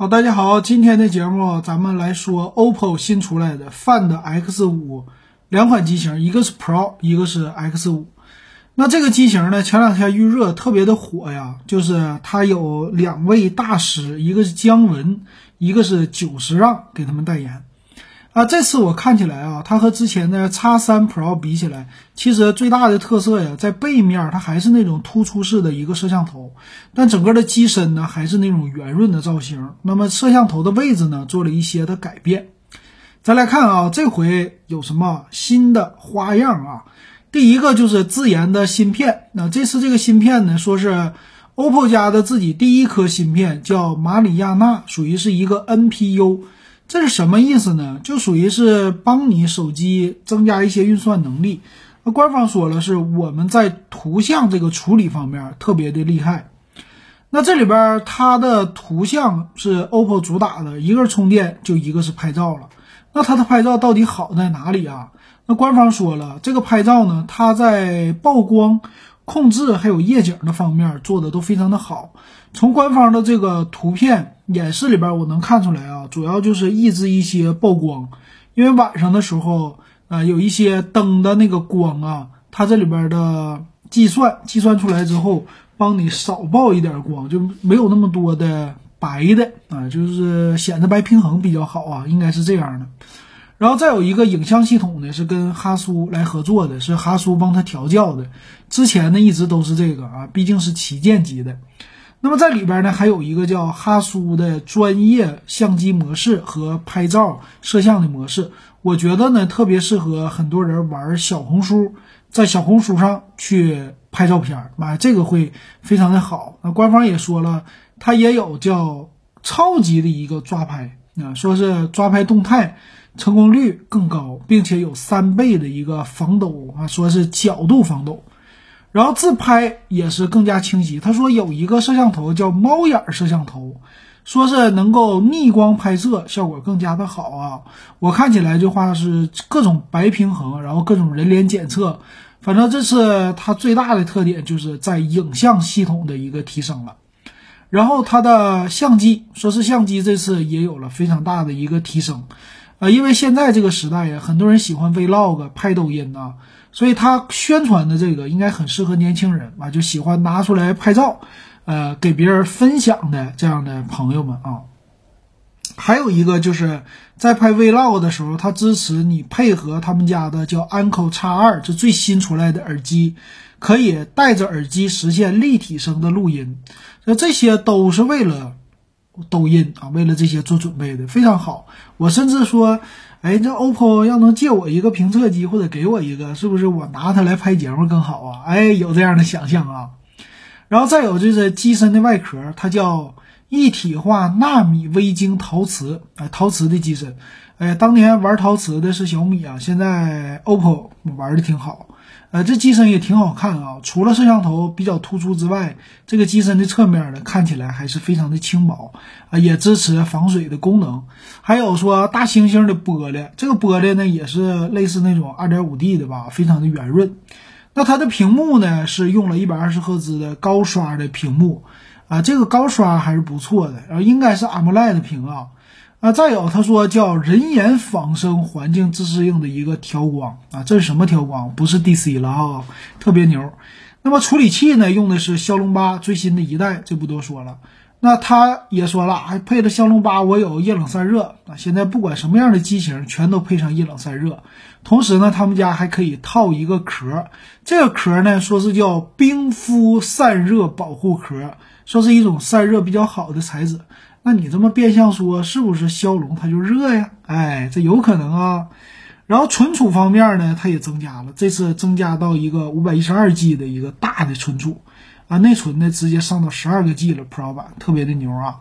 好，大家好，今天的节目咱们来说 OPPO 新出来的 Find X 五两款机型，一个是 Pro，一个是 X 五。那这个机型呢，前两天预热特别的火呀，就是它有两位大师，一个是姜文，一个是久石让给他们代言。啊，这次我看起来啊，它和之前的 X3 Pro 比起来，其实最大的特色呀，在背面它还是那种突出式的一个摄像头，但整个的机身呢还是那种圆润的造型。那么摄像头的位置呢，做了一些的改变。再来看啊，这回有什么新的花样啊？第一个就是自研的芯片。那这次这个芯片呢，说是 OPPO 家的自己第一颗芯片，叫马里亚纳，属于是一个 NPU。这是什么意思呢？就属于是帮你手机增加一些运算能力。那官方说了，是我们在图像这个处理方面特别的厉害。那这里边它的图像是 OPPO 主打的，一个是充电，就一个是拍照了。那它的拍照到底好在哪里啊？那官方说了，这个拍照呢，它在曝光。控制还有夜景的方面做的都非常的好。从官方的这个图片演示里边，我能看出来啊，主要就是抑制一些曝光，因为晚上的时候，呃，有一些灯的那个光啊，它这里边的计算计算出来之后，帮你少曝一点光，就没有那么多的白的啊，就是显得白平衡比较好啊，应该是这样的。然后再有一个影像系统呢，是跟哈苏来合作的，是哈苏帮他调教的。之前呢一直都是这个啊，毕竟是旗舰级的。那么在里边呢还有一个叫哈苏的专业相机模式和拍照摄像的模式，我觉得呢特别适合很多人玩小红书，在小红书上去拍照片，妈这个会非常的好。那官方也说了，它也有叫超级的一个抓拍啊，说是抓拍动态。成功率更高，并且有三倍的一个防抖啊，说是角度防抖，然后自拍也是更加清晰。他说有一个摄像头叫猫眼摄像头，说是能够逆光拍摄，效果更加的好啊。我看起来的话是各种白平衡，然后各种人脸检测，反正这是它最大的特点，就是在影像系统的一个提升了。然后它的相机，说是相机这次也有了非常大的一个提升。呃，因为现在这个时代呀，很多人喜欢 vlog 拍抖音呐，所以他宣传的这个应该很适合年轻人啊，就喜欢拿出来拍照，呃，给别人分享的这样的朋友们啊。还有一个就是在拍 vlog 的时候，它支持你配合他们家的叫 Anko X 二，这最新出来的耳机，可以戴着耳机实现立体声的录音，那这些都是为了。抖音啊，为了这些做准备的非常好。我甚至说，哎，这 OPPO 要能借我一个评测机或者给我一个，是不是我拿它来拍节目更好啊？哎，有这样的想象啊。然后再有就是机身的外壳，它叫一体化纳米微晶陶瓷，哎，陶瓷的机身。哎，当年玩陶瓷的是小米啊，现在 OPPO 玩的挺好。呃，这机身也挺好看啊，除了摄像头比较突出之外，这个机身的侧面呢，看起来还是非常的轻薄啊，也支持防水的功能。还有说大猩猩的玻璃，这个玻璃呢也是类似那种 2.5D 的吧，非常的圆润。那它的屏幕呢是用了一百二十赫兹的高刷的屏幕啊，这个高刷还是不错的，然后应该是 AMOLED 屏啊。啊，再有他说叫人眼仿生环境自适应的一个调光啊，这是什么调光？不是 DC 了啊，特别牛。那么处理器呢，用的是骁龙八最新的一代，这不多说了。那他也说了，还配了骁龙八，我有液冷散热啊。现在不管什么样的机型，全都配上液冷散热。同时呢，他们家还可以套一个壳，这个壳呢，说是叫冰敷散热保护壳，说是一种散热比较好的材质。那你这么变相说，是不是骁龙它就热呀？哎，这有可能啊。然后存储方面呢，它也增加了，这次增加到一个五百一十二 G 的一个大的存储啊，内存呢直接上到十二个 G 了，Pro 版特别的牛啊。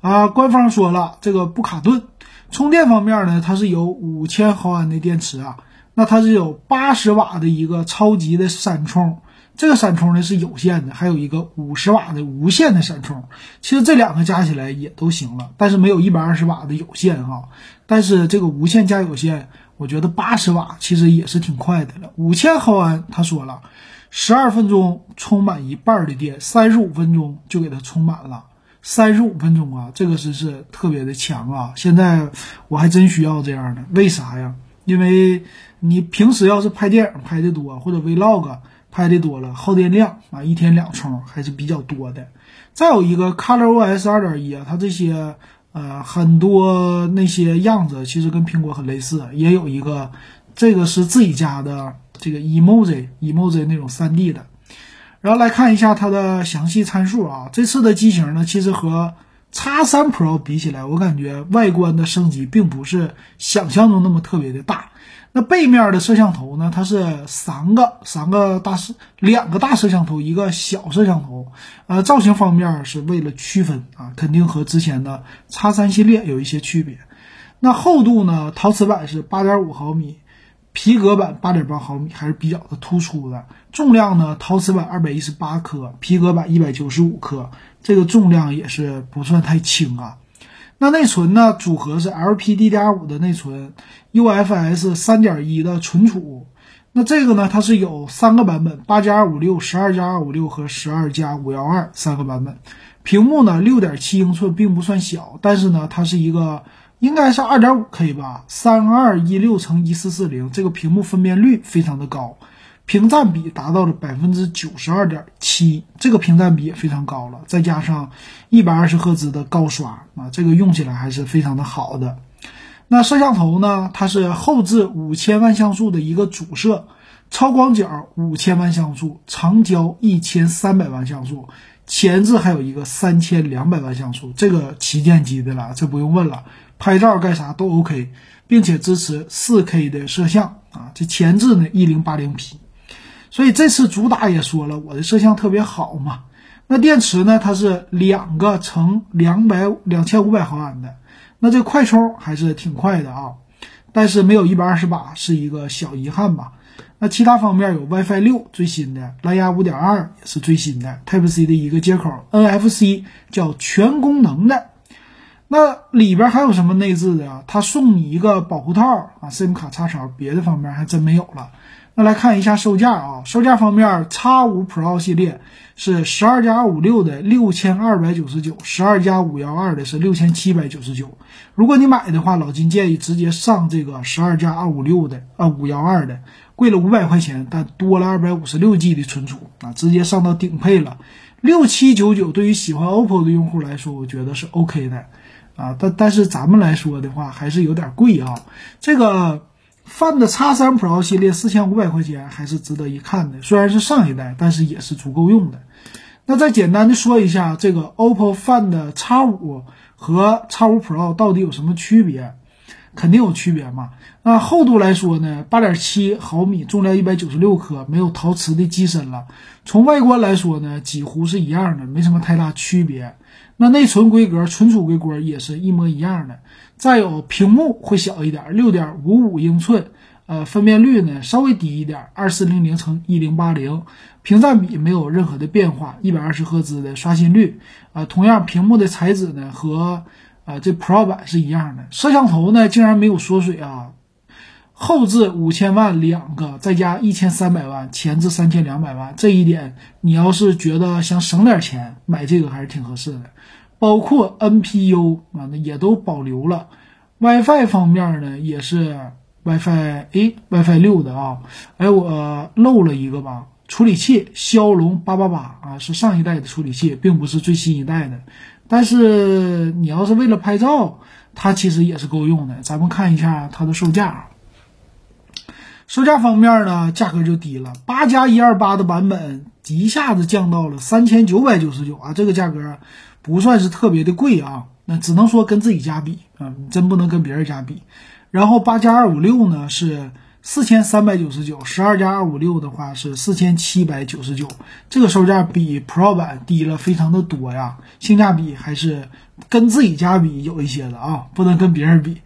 啊，官方说了，这个不卡顿。充电方面呢，它是有五千毫安的电池啊，那它是有八十瓦的一个超级的闪充。这个闪充呢是有线的，还有一个五十瓦的无线的闪充，其实这两个加起来也都行了，但是没有一百二十瓦的有线哈。但是这个无线加有线，我觉得八十瓦其实也是挺快的了。五千毫安，他说了，十二分钟充满一半的电，三十五分钟就给它充满了。三十五分钟啊，这个是是特别的强啊！现在我还真需要这样的，为啥呀？因为你平时要是拍电影拍的多，或者 vlog 拍的多了，耗电量啊，一天两充还是比较多的。再有一个 ColorOS 二点一啊，它这些呃很多那些样子其实跟苹果很类似，也有一个这个是自己家的这个 emoji emoji 那种三 D 的。然后来看一下它的详细参数啊，这次的机型呢，其实和 X 三 Pro 比起来，我感觉外观的升级并不是想象中那么特别的大。那背面的摄像头呢，它是三个三个大摄，两个大摄像头，一个小摄像头。呃，造型方面是为了区分啊，肯定和之前的叉三系列有一些区别。那厚度呢，陶瓷版是八点五毫米。皮革版八点八毫米还是比较的突出的，重量呢，陶瓷版二百一十八克，皮革版一百九十五克，这个重量也是不算太轻啊。那内存呢，组合是 LPDDR5 的内存，UFS 三点一的存储。那这个呢，它是有三个版本，八加二五六、十二加二五六和十二加五幺二三个版本。屏幕呢，六点七英寸，并不算小，但是呢，它是一个。应该是二点五 K 吧，三二一六乘一四四零，这个屏幕分辨率非常的高，屏占比达到了百分之九十二点七，这个屏占比也非常高了。再加上一百二十赫兹的高刷啊，这个用起来还是非常的好的。那摄像头呢？它是后置五千万像素的一个主摄，超广角五千万像素，长焦一千三百万像素，前置还有一个三千两百万像素，这个旗舰机的了，这不用问了。拍照干啥都 OK，并且支持 4K 的摄像啊，这前置呢 1080P，所以这次主打也说了我的摄像特别好嘛。那电池呢，它是两个乘两百两千五百毫安的，那这快充还是挺快的啊，但是没有一百二十把是一个小遗憾吧。那其他方面有 WiFi 六最新的，蓝牙5.2也是最新的，Type C 的一个接口，NFC 叫全功能的。那里边还有什么内置的呀？它送你一个保护套啊，SIM 卡插槽，别的方面还真没有了。那来看一下售价啊，售价方面，X5 Pro 系列是十二加二五六的六千二百九十九，十二加五幺二的是六千七百九十九。如果你买的话，老金建议直接上这个十二加二五六的啊五幺二的，贵了五百块钱，但多了二百五十六 G 的存储啊，直接上到顶配了，六七九九。对于喜欢 OPPO 的用户来说，我觉得是 OK 的。啊，但但是咱们来说的话，还是有点贵啊。这个 Find X3 Pro 系列四千五百块钱还是值得一看的，虽然是上一代，但是也是足够用的。那再简单的说一下，这个 OPPO Find X5 和 X5 Pro 到底有什么区别？肯定有区别嘛。那厚度来说呢，八点七毫米，重量一百九十六克，没有陶瓷的机身了。从外观来说呢，几乎是一样的，没什么太大区别。那内存规格、存储规格也是一模一样的。再有屏幕会小一点，六点五五英寸，呃，分辨率呢稍微低一点，二四零零乘一零八零，屏占比没有任何的变化，一百二十赫兹的刷新率，啊，同样屏幕的材质呢和啊这 Pro 版是一样的。摄像头呢竟然没有缩水啊。后置五千万两个，再加一千三百万，前置三千两百万，这一点你要是觉得想省点钱，买这个还是挺合适的。包括 NPU 啊，那也都保留了。WiFi 方面呢，也是 WiFi 哎，WiFi 六的啊。哎，我漏了一个吧？处理器骁龙八八八啊，是上一代的处理器，并不是最新一代的。但是你要是为了拍照，它其实也是够用的。咱们看一下它的售价。售价方面呢，价格就低了，八加一二八的版本一下子降到了三千九百九十九啊，这个价格不算是特别的贵啊，那只能说跟自己家比啊，真不能跟别人家比。然后八加二五六呢是四千三百九十九，十二加二五六的话是四千七百九十九，这个售价比 Pro 版低了非常的多呀，性价比还是跟自己家比有一些的啊，不能跟别人比。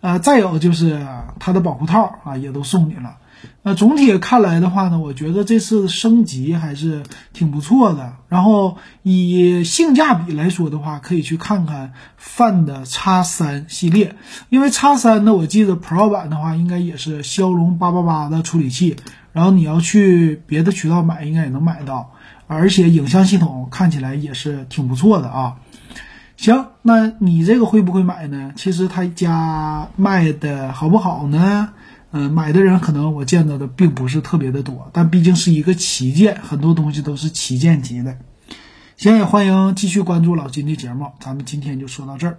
呃，再有就是它的保护套啊，也都送你了。那总体看来的话呢，我觉得这次升级还是挺不错的。然后以性价比来说的话，可以去看看 Find X3 系列，因为 X3 呢，我记得 Pro 版的话应该也是骁龙八八八的处理器，然后你要去别的渠道买，应该也能买到，而且影像系统看起来也是挺不错的啊。行，那你这个会不会买呢？其实他家卖的好不好呢？嗯，买的人可能我见到的并不是特别的多，但毕竟是一个旗舰，很多东西都是旗舰级的。行，也欢迎继续关注老金的节目，咱们今天就说到这儿。